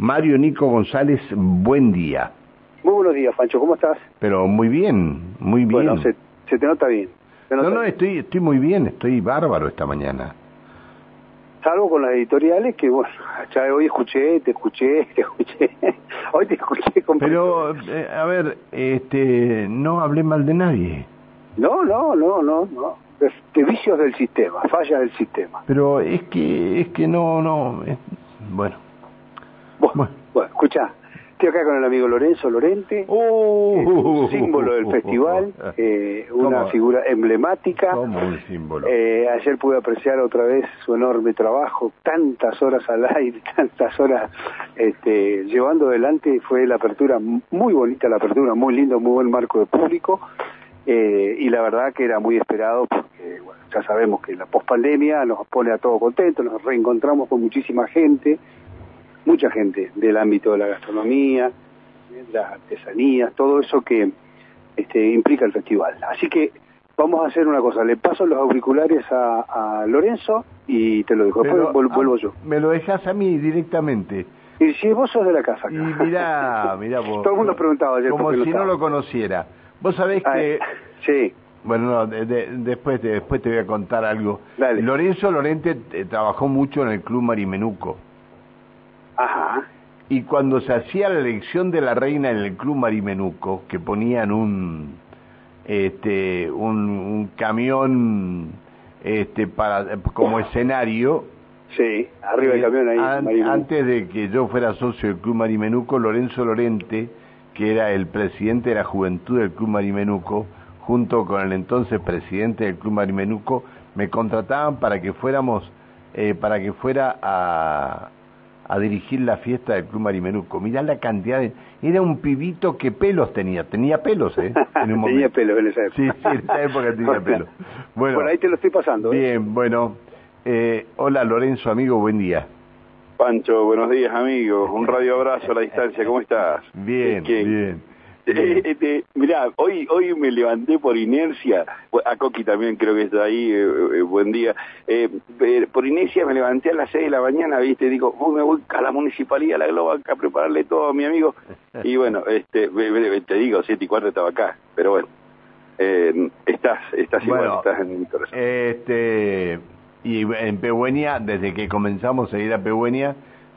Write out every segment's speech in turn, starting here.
Mario Nico González, buen día. Muy buenos días, Pancho, ¿cómo estás? Pero muy bien, muy bien. Bueno, se, se te nota bien. Nota no, no, bien. estoy, estoy muy bien, estoy bárbaro esta mañana. Salvo con las editoriales que, bueno, ya hoy escuché, te escuché, te escuché. hoy te escuché con... Pero, eh, a ver, este, no hablé mal de nadie. No, no, no, no, no. Este, vicios del sistema, fallas del sistema. Pero es que, es que no, no, es- bueno. Bueno, Bueno. escucha, estoy acá con el amigo Lorenzo Lorente, Oh, es un símbolo del festival, eh, una figura emblemática. Un símbolo. Eh, ayer pude apreciar otra vez su enorme trabajo, tantas horas al aire, tantas horas este, llevando adelante, fue la apertura muy bonita, la apertura muy lindo, muy buen marco de público, eh, y la verdad que era muy esperado porque bueno, ya sabemos que la pospandemia nos pone a todos contentos, nos reencontramos con muchísima gente, mucha gente del ámbito de la gastronomía, de las artesanías, todo eso que este, implica el festival. Así que vamos a hacer una cosa, le paso los auriculares a, a Lorenzo y te lo dejo, después Pero, vuel- vuelvo ah, yo. Me lo dejas a mí directamente. Y si vos sos de la casa. Y acá. mirá, mirá vos. Todo el mundo preguntaba ayer Como si no lo conociera. Vos sabés Ah, que... eh, sí, Bueno, no, de- de- después, te, después te voy a contar algo. Dale. Lorenzo Lorente eh, trabajó mucho en el Club Marimenuco. Ajá, Y cuando se hacía la elección de la reina en el Club Marimenuco, que ponían un este un, un camión este para como escenario, sí, arriba del eh, camión ahí. an- antes de que yo fuera socio del Club Marimenuco, Lorenzo Lorente, que era el presidente de la juventud del Club Marimenuco, junto con el entonces presidente del Club Marimenuco, me contrataban para que fuéramos, eh, para que fuera a, a dirigir la fiesta del Club Marimenuco. Mirá la cantidad de... Era un pibito que pelos tenía, tenía pelos, ¿eh? En un Tenía momento. pelo en esa época. Sí, sí, en esa época tenía pelo. Bueno, Por ahí te lo estoy pasando. ¿eh? bien, bueno. Eh, hola Lorenzo, amigo, buen día. Pancho, buenos días amigos, un radio abrazo a la distancia, ¿cómo estás? Bien, bien. Eh, este, mirá, hoy hoy me levanté por inercia, a Coqui también creo que está ahí, eh, eh, buen día, Eh, por inercia me levanté a las 6 de la mañana, viste, digo, "Oh, me voy a la municipalidad, a la Globac, a prepararle todo a mi amigo, y bueno, este, te digo, siete y cuarto estaba acá, pero bueno, eh, estás, estás igual, Bueno, estás en mi corazón. Este, y en Pehuenia, desde que comenzamos a ir a Pehuenia,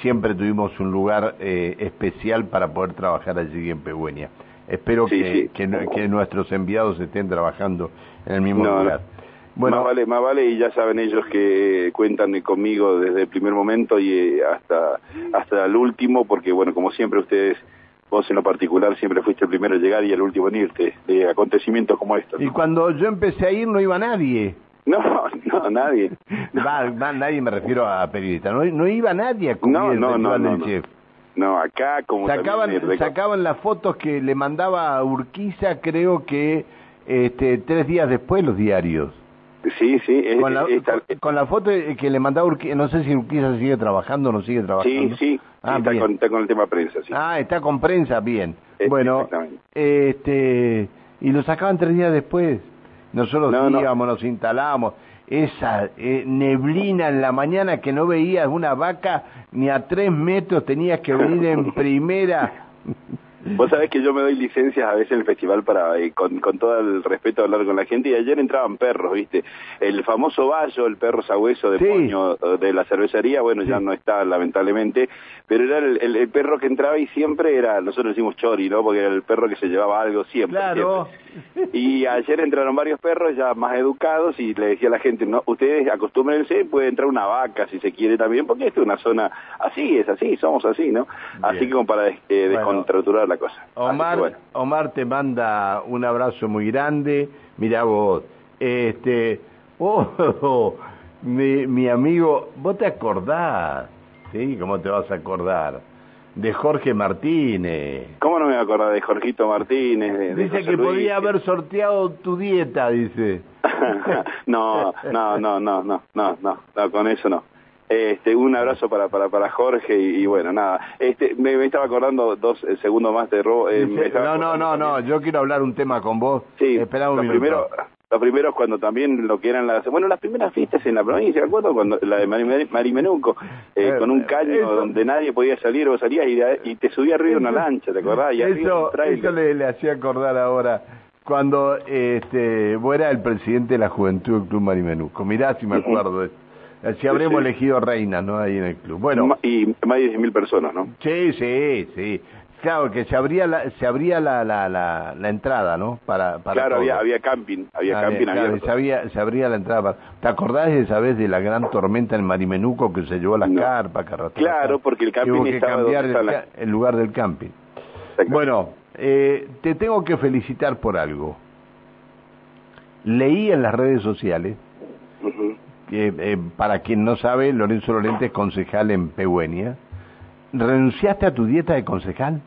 siempre tuvimos un lugar eh, especial para poder trabajar allí en Pehuenia. Espero Sí, que, sí. que no- que nuestros enviados estén trabajando en el mismo No, lugar. no. Bueno, más vale, más vale y ya saben ellos que cuentan conmigo desde el primer momento y eh, hasta hasta el último, porque bueno, como siempre ustedes, vos en lo particular siempre fuiste el primero en llegar y el último en irte, de acontecimientos como estos. y cuando yo empecé a ir no iba nadie. No, no, nadie. Va, va, nadie me refiero a periodistas. No, no iba nadie a cubrir No, el no, no, no, del no. Chef. No, acá como Sacaban, también sacaban las fotos que le mandaba a Urquiza, creo que este, tres días después los diarios. Sí, sí, es- Con la, es- está- con, con la foto que le mandaba Urquiza, no sé si Urquiza sigue trabajando o no sigue sí, trabajando. sí, Ah, está, con, está con el tema prensa, sí. Ah, está con prensa, bien. Eh, bueno, este, y lo sacaban tres días después. Nosotros No, no. íbamos, nos instalamos. Esa eh, neblina en la mañana que no veías una vaca ni a tres metros, tenías que venir en primera. Vos sabés que yo me doy licencias a veces en el festival para, eh, con, con todo el respeto, hablar con la gente. Y ayer entraban perros, ¿viste? El famoso Bayo, el perro sabueso de Sí. Poño de la cervecería, bueno, ya no está, lamentablemente. Pero era el, el- el perro que entraba y siempre era, nosotros decimos chori, ¿no? Porque era el perro que se llevaba algo siempre. Claro. siempre. Y ayer entraron varios perros ya más educados y le decía a la gente, no, ustedes acostúmbrense, puede entrar una vaca si se quiere también, porque esto es una zona así, es así, somos así, ¿no? Así Bien. que como para eh, Bueno. descontraturar la cosa. Omar, bueno. Omar te manda un abrazo muy grande. Mira vos, este, oh, mi, mi amigo, vos te acordás, ¿sí? ¿Cómo te vas a acordar? De Jorge Martínez. ¿Cómo no me voy a acordar de Jorgito Martínez? de- Dice que Luis? podía haber sorteado tu dieta, dice. no, no, no, no, no, no, no, no, con eso no. Este, un abrazo para para para Jorge y, y bueno, nada. Este, me, me estaba acordando dos eh, segundos más de robo. eh, no, no, no, no, yo quiero hablar un tema con vos. Sí, Espera un lo minuto. primero, los primeros cuando también lo que eran las, bueno, las primeras fiestas en la provincia, ¿de acuerdo? Cuando la de Marimenuco, eh, con un caño donde nadie podía salir, vos salías y, te subía arriba una lancha, ¿te acordás? Y eso, eso le, le hacía acordar ahora cuando este, vos eras el presidente de la juventud del Club Marimenuco. Mirá si me acuerdo de Si habremos elegido reina, ¿no? Ahí en el club. Bueno. Y más de 10.000 personas, ¿no? Sí, sí, sí. Claro, que se abría la, se abría la, la, la, entrada, ¿no? Para, para claro, había, había camping, había camping Se, abría, se abría la entrada. ¿Te acordás de esa vez de la gran tormenta en Marimenuco que se llevó las carpas? Claro, porque el camping Hubo que cambiar el, lugar del camping. Bueno, eh, te tengo que felicitar por algo. Leí en las redes sociales que, eh, para quien no sabe, Lorenzo Lorente es concejal en Pehuenia. ¿Renunciaste a tu dieta de concejal?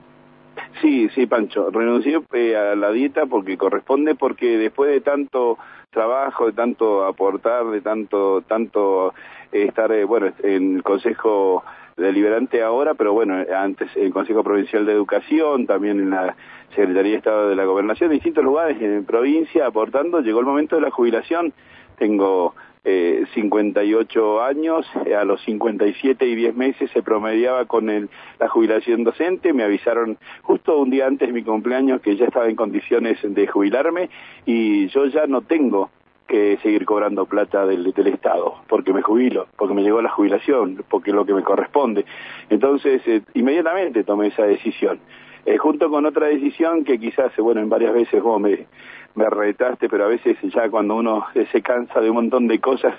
Sí, sí, Pancho, renuncié eh, a la dieta porque corresponde, porque después de tanto trabajo, de tanto aportar, de tanto, tanto eh, estar, eh, bueno, en el Consejo Deliberante ahora, pero bueno, antes en el Consejo Provincial de Educación, también en la Secretaría de Estado de la Gobernación, en distintos lugares en provincia aportando, llegó el momento de la jubilación, tengo eh, 58 años, eh, a los 57 y 10 meses se promediaba con el, la jubilación docente, me avisaron justo un día antes de mi cumpleaños que ya estaba en condiciones de jubilarme y yo ya no tengo que seguir cobrando plata del, Estado, porque me jubilo, porque me llegó la jubilación, porque es lo que me corresponde. Entonces, eh, inmediatamente tomé esa decisión. Eh, junto con otra decisión que quizás, bueno, en varias veces vos me, me retaste, pero a veces ya cuando uno se cansa de un montón de cosas,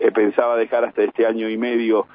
eh, pensaba dejar hasta este año y medio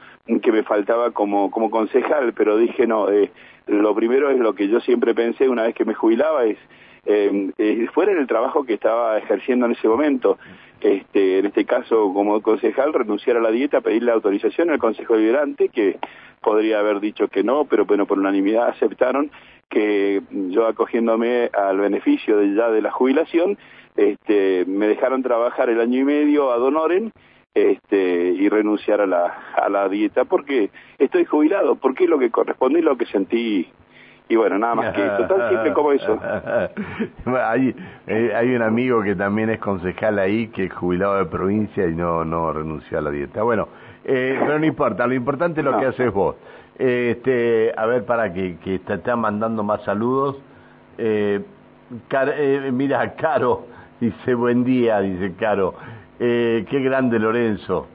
que me faltaba como, como concejal, pero dije no, eh, lo primero es lo que yo siempre pensé una vez que me jubilaba, es eh, eh, fuera en el trabajo que estaba ejerciendo en ese momento, este, en este caso como concejal, renunciar a la dieta, pedirle autorización al Consejo Deliberante, que podría haber dicho que no, pero bueno, por unanimidad aceptaron que yo acogiéndome al beneficio de, ya de la jubilación, este, me dejaron trabajar el año y medio a Donoren este, y renunciar a la, a la dieta porque estoy jubilado, porque es lo que corresponde y lo que sentí. Y bueno, nada más que eso, tan simple como eso. hay, eh, hay un amigo que también es concejal ahí, que es jubilado de provincia y no, no renunció a la dieta. Bueno, eh, pero no importa, lo importante es lo que haces vos. Este, a ver, para que, que te están mandando más saludos. Eh, eh, mira, Caro dice buen día, dice Caro. Eh, qué grande Lorenzo.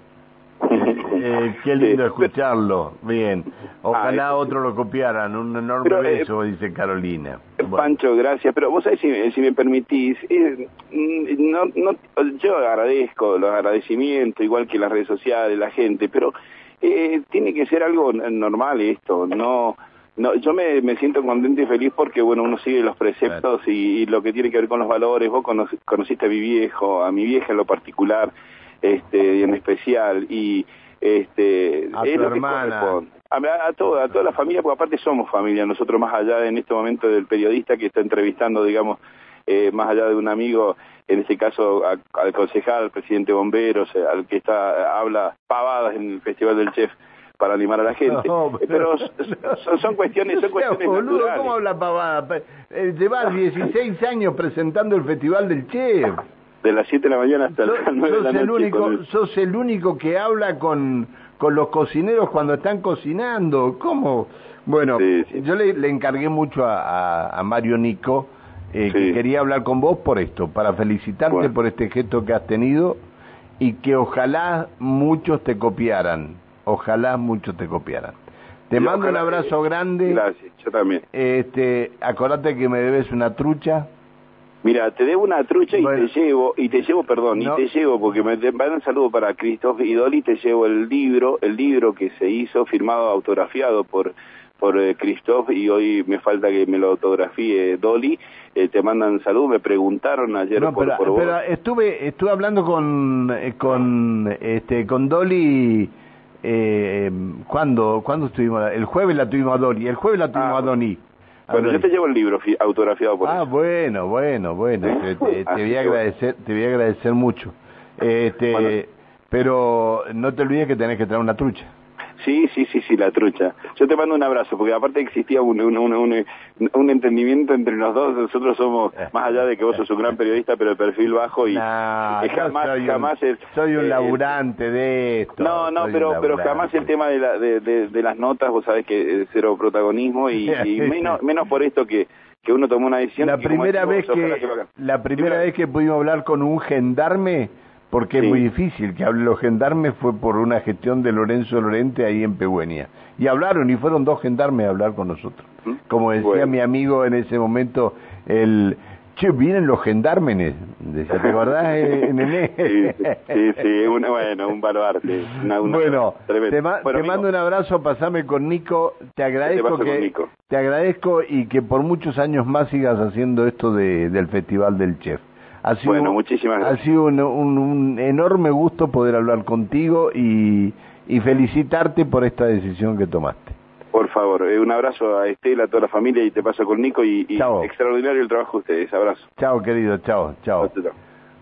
Eh, qué lindo escucharlo. Bien. Ojalá otro lo copiaran. Un enorme beso, dice Carolina. Pancho, gracias. Pero vos sabés, si, si me permitís, mm, no, no, yo agradezco los agradecimientos, igual que las redes sociales, la gente, pero eh, tiene que ser algo normal esto, no... No, yo me, me siento contento y feliz porque, bueno, uno sigue los preceptos y, lo que tiene que ver con los valores. Vos conociste a mi viejo, a mi vieja en lo particular, este, y en especial, y este, a tu hermana. A, toda, a toda la familia, porque aparte somos familia, nosotros más allá en este momento del periodista que está entrevistando, digamos, eh, más allá de un amigo, en este caso al concejal, al presidente bomberos, eh, al que está habla pavadas en el Festival del Chef para animar a la gente. pero, son, cuestiones, son cuestiones boludo, ¿Cómo habla pavada? Eh, llevas 16 años presentando el Festival del Chef. De las 7 de la mañana hasta las 9 de la noche. El único, Sos el único que habla con, con los cocineros cuando están cocinando. ¿Cómo? Bueno, yo le, le, encargué mucho a, a Mario Nico eh, que quería hablar con vos por esto, para felicitarte por este gesto que has tenido y que ojalá muchos te copiaran, ojalá muchos te copiaran. Te mando un abrazo grande. Gracias, yo también. Este, acordate que me debes una trucha. Mira, te debo una trucha y te llevo, y te llevo, perdón, y te llevo, porque me van un saludo para Cristóbal y Dolly, te llevo el libro, el libro que se hizo, firmado, autografiado por por eh, Christoph y hoy me falta que me lo autografíe Dolly. Eh, te mandan salud, me preguntaron ayer por, pero, por pero estuve estuve hablando con eh, con este con Dolly eh, ¿cuándo, ¿cuándo estuvimos? El jueves la tuvimos a Dolly, el jueves la tuvimos a ah, Dolly. bueno, yo te llevo el libro autografiado por Ah, bueno, bueno, bueno, te, voy a agradecer, te voy a agradecer mucho. Este, pero no te olvides que tenés que traer una trucha. Sí, sí, sí, sí, la trucha. Yo te mando un abrazo, porque aparte existía un, un, un, un, entendimiento entre los dos. Nosotros somos, más allá de que vos sos un gran periodista, pero de perfil bajo y, jamás, soy jamás un, soy un laburante de esto. No, no, pero pero jamás el tema de, la, de, de, las notas, vos sabés que es cero protagonismo y, y menos, menos por esto que que uno tomó una decisión. La primera vez que, la primera vez que pudimos hablar con un gendarme porque es muy difícil que hable los gendarmes, fue por una gestión de Lorenzo Lorente ahí en Pegüenia. Y hablaron, y fueron dos gendarmes a hablar con nosotros. ¿Mm? Como decía mi amigo en ese momento, el... Che, vienen los gendarmes, decía, ¿te acordás, eh, Nené? Sí, sí, bueno, un baluarte. bueno, te, mando un abrazo, pasame con Nico, te agradezco que... Te agradezco y que por muchos años más sigas haciendo esto de, del Festival del Chef. Ha sido, bueno, muchísimas gracias. Ha sido un, enorme gusto poder hablar contigo y, felicitarte por esta decisión que tomaste. Por favor, eh, un abrazo a Estela, a toda la familia y te paso con Nico y, extraordinario el trabajo de ustedes. Abrazo. Chao, querido, chao, chao.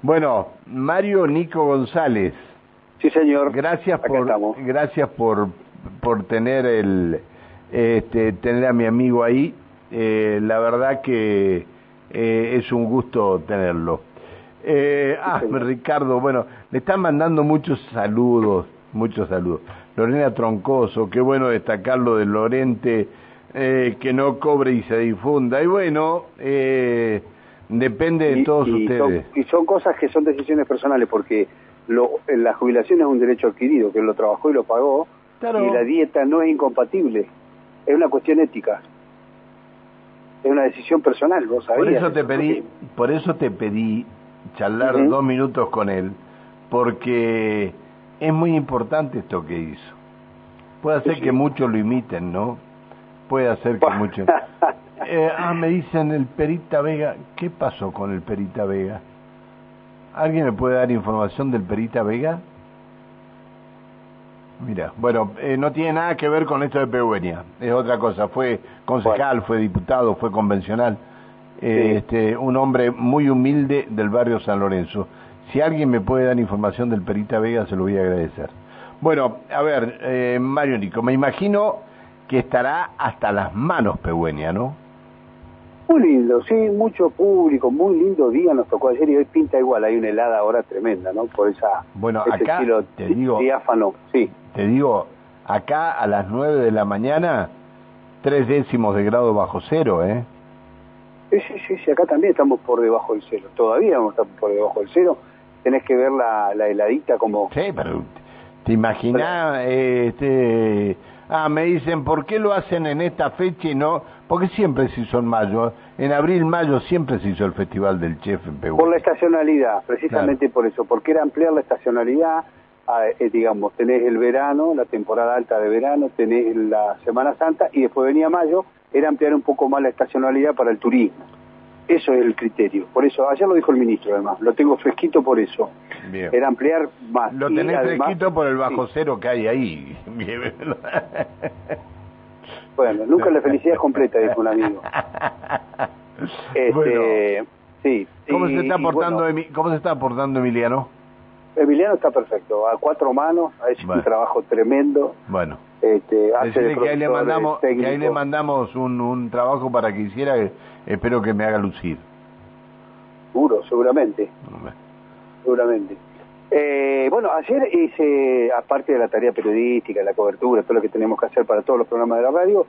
Bueno, Mario Nico González. Sí, señor. Gracias por gracias por por tener el este tener a mi amigo ahí. Eh, la verdad que eh, es un gusto tenerlo. Eh, ah, Ricardo, bueno, le están mandando muchos saludos, muchos saludos. Lorena Troncoso, qué bueno destacarlo de Lorente, eh, que no cobre y se difunda. Y bueno, eh, depende de todos ustedes. y son cosas que son decisiones personales, porque lo, la jubilación es un derecho adquirido, que lo trabajó y lo pagó, y la dieta no es incompatible, es una cuestión ética es una decisión personal, vos sabías. Por eso te pedí, por eso te pedí charlar dos minutos con él, porque es muy importante esto que hizo. Puede hacer que muchos lo imiten, ¿no? Puede hacer que muchos... Eh, ah, me dicen el Perita Vega. ¿Qué pasó con el Perita Vega? ¿Alguien me puede dar información del Perita Vega? Mira, bueno, eh, no tiene nada que ver con esto de Peuenia, es otra cosa. Fue concejal, fue diputado, fue convencional. este, un hombre muy humilde del barrio San Lorenzo. Si alguien me puede dar información del Perita Vega, se lo voy a agradecer. Bueno, a ver, eh, Mario Nico, me imagino que estará hasta las manos Peuenia, ¿no? Muy lindo, sí, mucho público, muy lindo día nos tocó ayer y hoy pinta igual, hay una helada ahora tremenda, ¿no? Por esa bueno, acá, te digo, diáfano, sí. Te digo, acá a las nueve de la mañana, tres décimos de grado bajo cero, ¿eh? Sí, sí, sí, acá también estamos por debajo del cero, todavía vamos a estar por debajo del cero, tenés que ver la, la heladita como... Sí, pero te imaginas, este Ah, me dicen, ¿por qué lo hacen en esta fecha y no? Porque siempre se hizo en mayo. En abril, mayo siempre se hizo el Festival del Chef en Perú. Por la estacionalidad, precisamente por eso. Porque era ampliar la estacionalidad, eh, digamos, tenés el verano, la temporada alta de verano, tenés la Semana Santa y después venía mayo, era ampliar un poco más la estacionalidad para el turismo. Eso es el criterio. Por eso, ayer lo dijo el ministro además, lo tengo fresquito por eso. Era ampliar más. Lo tenés fresquito por el bajo cero que hay ahí. bueno, nunca la felicidad es completa, dijo un amigo. Este, sí. ¿Cómo, se está aportando ¿Cómo se está aportando Emiliano? Emiliano está perfecto, a cuatro manos, ha hecho un trabajo tremendo. Bueno. Este, que ahí le mandamos, que ahí le mandamos un, un trabajo para que hiciera, espero que me haga lucir. Seguro, seguramente. Seguramente. Eh, bueno, ayer hice, aparte de la tarea periodística, la cobertura, todo lo que tenemos que hacer para todos los programas de la radio,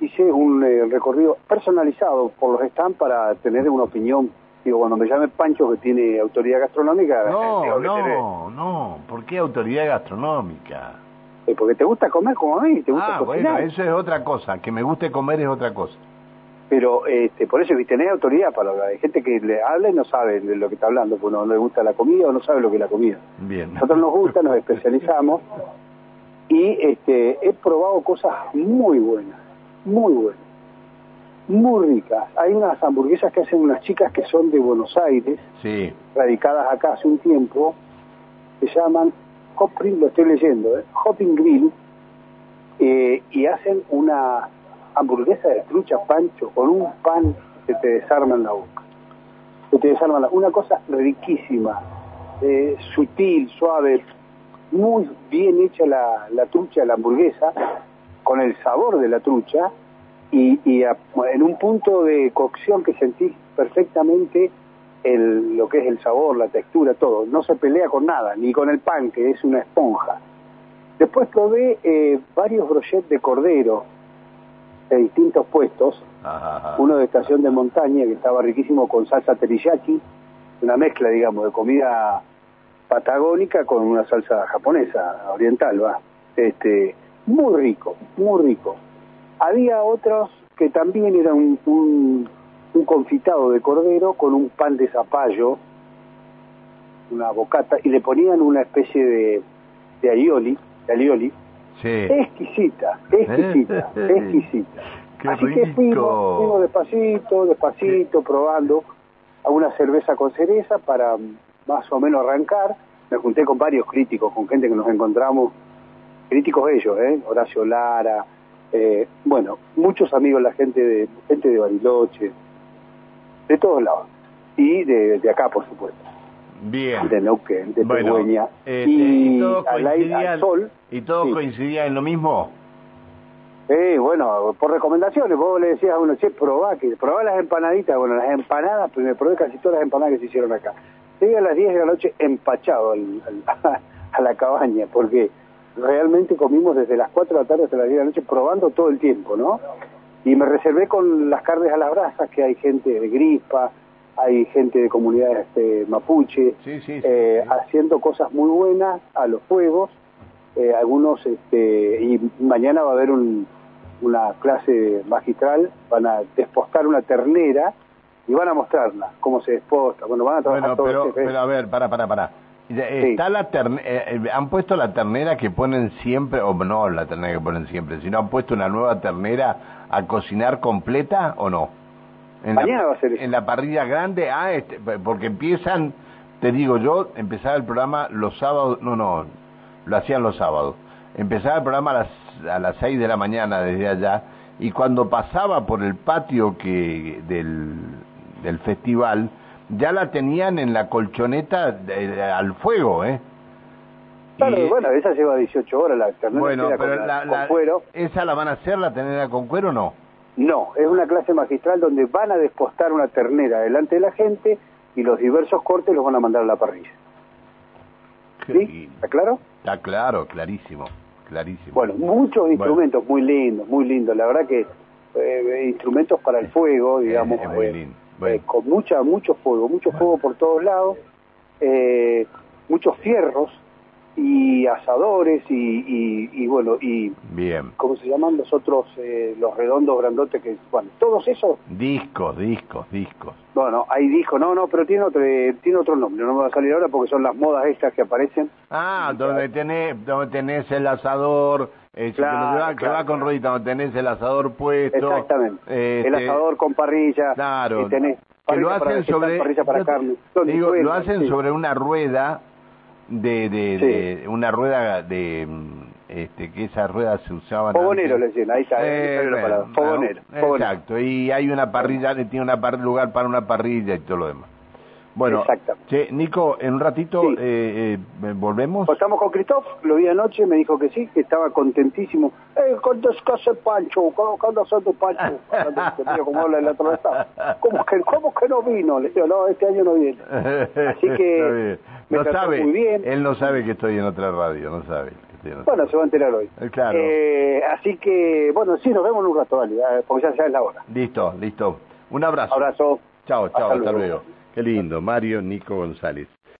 hice un eh, recorrido personalizado por los stands para tener una opinión. Digo, cuando me llame Pancho, que tiene autoridad gastronómica... No, no, no, ¿por qué autoridad gastronómica? Eh, porque te gusta comer como a mí, te gusta ah, bueno, eso es otra cosa, que me guste comer es otra cosa. Pero este, por eso, tenés autoridad para hablar. Hay gente que le habla y no sabe de lo que está hablando, porque no le gusta la comida o no sabe lo que es la comida. Bien. Nosotros nos gusta, nos especializamos y este, he probado cosas muy buenas, muy buenas, muy ricas. Hay unas hamburguesas que hacen unas chicas que son de Buenos Aires, sí. radicadas acá hace un tiempo, se llaman Hopping, lo estoy leyendo, ¿eh? Hopping Grill, eh, y hacen una hamburguesa de trucha pancho con un pan que te desarma en la boca. Que te desarma la... Una cosa riquísima, eh, sutil, suave, muy bien hecha la, la trucha, la hamburguesa, con el sabor de la trucha y, en un punto de cocción que sentís perfectamente lo que es el sabor, la textura, todo. No se pelea con nada, ni con el pan, que es una esponja. Después probé eh, varios brochets de cordero de distintos puestos. Uno de estación de montaña que estaba riquísimo con salsa teriyaki, una mezcla, digamos, de comida patagónica con una salsa japonesa, oriental, va. Este, muy rico, muy rico. Había otros que también eran un, un, confitado de cordero con un pan de zapallo, una bocata, y le ponían una especie de, de aioli, de alioli, exquisita, exquisita, exquisita. Así que fuimos, despacito, despacito, probando a una cerveza con cereza para más o menos arrancar. Me junté con varios críticos, con gente que nos encontramos, críticos ellos, ¿eh? Horacio Lara, eh, bueno, muchos amigos, la gente de gente de Bariloche, de todos lados, y de, de acá, por supuesto. Bien. De Neuquén, de bueno, este, y, y, todos al, sol. ¿Y todos coincidían en lo mismo? Eh, bueno, por recomendaciones, vos le decías a uno, che, probá, que, probá las empanaditas, bueno, las empanadas, pues me probé casi todas las empanadas que se hicieron acá. Llegué a las 10 de la noche empachado al, a la cabaña, porque realmente comimos desde las 4 de la tarde hasta las 10 de la noche probando todo el tiempo, ¿no? Y me reservé con las carnes a las brasas, que hay gente de Grispa, hay gente de comunidades este, mapuche, eh, haciendo cosas muy buenas a los fuegos, eh, algunos, este, y mañana va a haber un, una clase magistral, van a despostar una ternera y van a mostrarla, cómo se desposta, bueno, van a trabajar todo pero, pero a ver, para, para, para. Está la eh, eh, han puesto la ternera que ponen siempre, o no la ternera que ponen siempre, sino han puesto una nueva ternera a cocinar completa o no? En Mañana la, va a ser En la parrilla grande, ah, este, porque empiezan, te digo yo, empezaba el programa los sábados, no, no, lo hacían los sábados. Empezaba el programa a las, a las 6 de la mañana desde allá y cuando pasaba por el patio que del, del festival, ya la tenían en la colchoneta al fuego, ¿eh? Claro, bueno, esa lleva 18 horas la ternera bueno, pero la, con cuero. ¿Esa la van a hacer, la ternera con cuero o no? No, es una clase magistral donde van a despostar una ternera delante de la gente y los diversos cortes los van a mandar a la parrilla. ¿Sí? ¿Está claro? Está claro, clarísimo, clarísimo. Bueno, muchos instrumentos muy lindos, muy lindos. La verdad que eh, instrumentos para el fuego, digamos, muy eh, eh, con mucha, mucho fuego, mucho fuego por todos lados, muchos fierros, y asadores y, y, bueno y bien. cómo se llaman los otros eh, los redondos grandotes que bueno todos esos discos discos discos. Bueno hay discos no no pero tiene otro tiene otro nombre no me va a salir ahora porque son las modas estas que aparecen. Ah donde tenés donde tenés el asador eh, que, va, con ruedita donde tenés el asador puesto exactamente. El este, asador con parrilla claro tenés que lo hacen sobre para carne. Digo, lo hacen sobre una rueda de, de, una rueda de este que esas ruedas se usaban fogonero le decían ahí está, eh, fogonero, exacto y hay una parrilla tiene una par, lugar para una parrilla y todo lo demás bueno, che, Nico, en un ratito eh, eh, volvemos. Pues estamos con Cristóf, lo vi anoche, me dijo que sí, que estaba contentísimo. Eh, ¿cuándo es que Pancho? ¿Cuándo son Pancho? como habla el otro ¿Cómo que, ¿Cómo que no vino? Le digo, no, este año no viene. Así que no sabe, muy bien. Él no sabe que estoy en otra radio, no sabe. bueno, se va a enterar hoy. Eh, claro. Eh, así que, bueno, sí, nos vemos en un rato, dale, porque ya, ya es la hora. Listo, listo. Un abrazo. Abrazo. Chao, chao, hasta, luego. Qué lindo, Mario Nico González.